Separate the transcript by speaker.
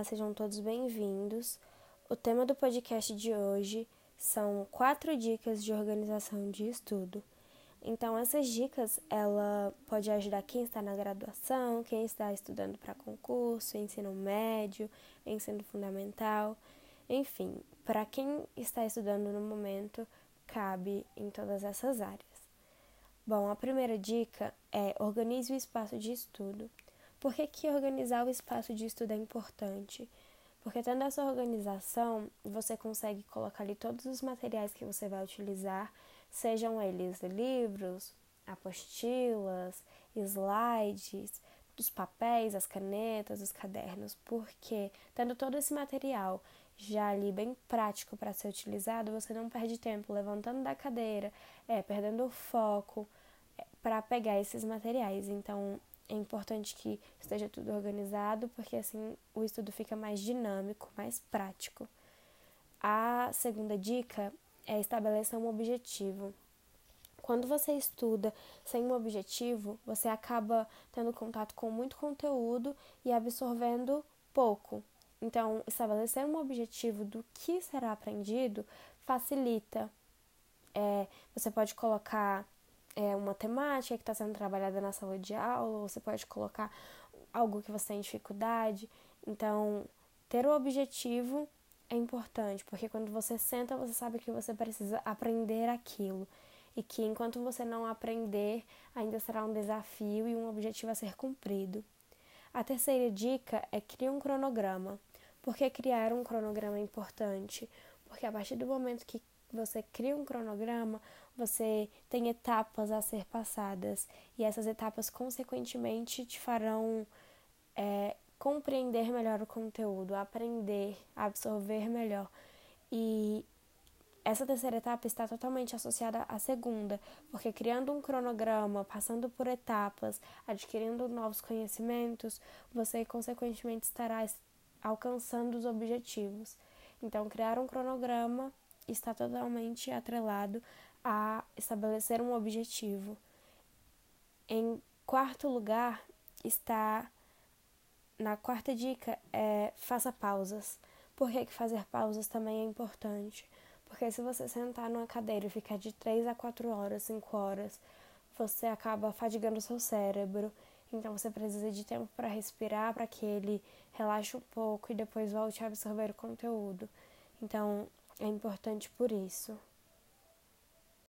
Speaker 1: Olá, sejam todos bem-vindos. O tema do podcast de hoje são quatro dicas de organização de estudo. Então, essas dicas, ela pode ajudar quem está na graduação, quem está estudando para concurso, ensino médio, ensino fundamental, enfim, para quem está estudando no momento, cabe em todas essas áreas. Bom, a primeira dica é organize o espaço de estudo. Por que, que organizar o espaço de estudo é importante? Porque tendo essa organização, você consegue colocar ali todos os materiais que você vai utilizar, sejam eles livros, apostilas, slides, os papéis, as canetas, os cadernos, porque tendo todo esse material já ali bem prático para ser utilizado, você não perde tempo levantando da cadeira, é, perdendo o foco é, para pegar esses materiais. Então, é importante que esteja tudo organizado, porque assim o estudo fica mais dinâmico, mais prático. A segunda dica é estabelecer um objetivo. Quando você estuda sem um objetivo, você acaba tendo contato com muito conteúdo e absorvendo pouco. Então, estabelecer um objetivo do que será aprendido facilita. É, você pode colocar é, uma temática que está sendo trabalhada na sala de aula, você pode colocar algo que você tem dificuldade. Então, ter o objetivo é importante, porque quando você senta, você sabe que você precisa aprender aquilo. E que enquanto você não aprender, ainda será um desafio e um objetivo a ser cumprido. A terceira dica é criar um cronograma. Por que criar um cronograma é importante? Porque a partir do momento que você cria um cronograma, você tem etapas a ser passadas e essas etapas, consequentemente, te farão é, compreender melhor o conteúdo, aprender, absorver melhor. E essa terceira etapa está totalmente associada à segunda, porque criando um cronograma, passando por etapas, adquirindo novos conhecimentos, você consequentemente estará alcançando os objetivos. Então, criar um cronograma está totalmente atrelado a estabelecer um objetivo. Em quarto lugar está na quarta dica é faça pausas. Por que, que fazer pausas também é importante? Porque se você sentar numa cadeira e ficar de 3 a 4 horas, 5 horas, você acaba fadigando o seu cérebro. Então você precisa de tempo para respirar, para que ele relaxe um pouco e depois volte a absorver o conteúdo. Então é importante por isso.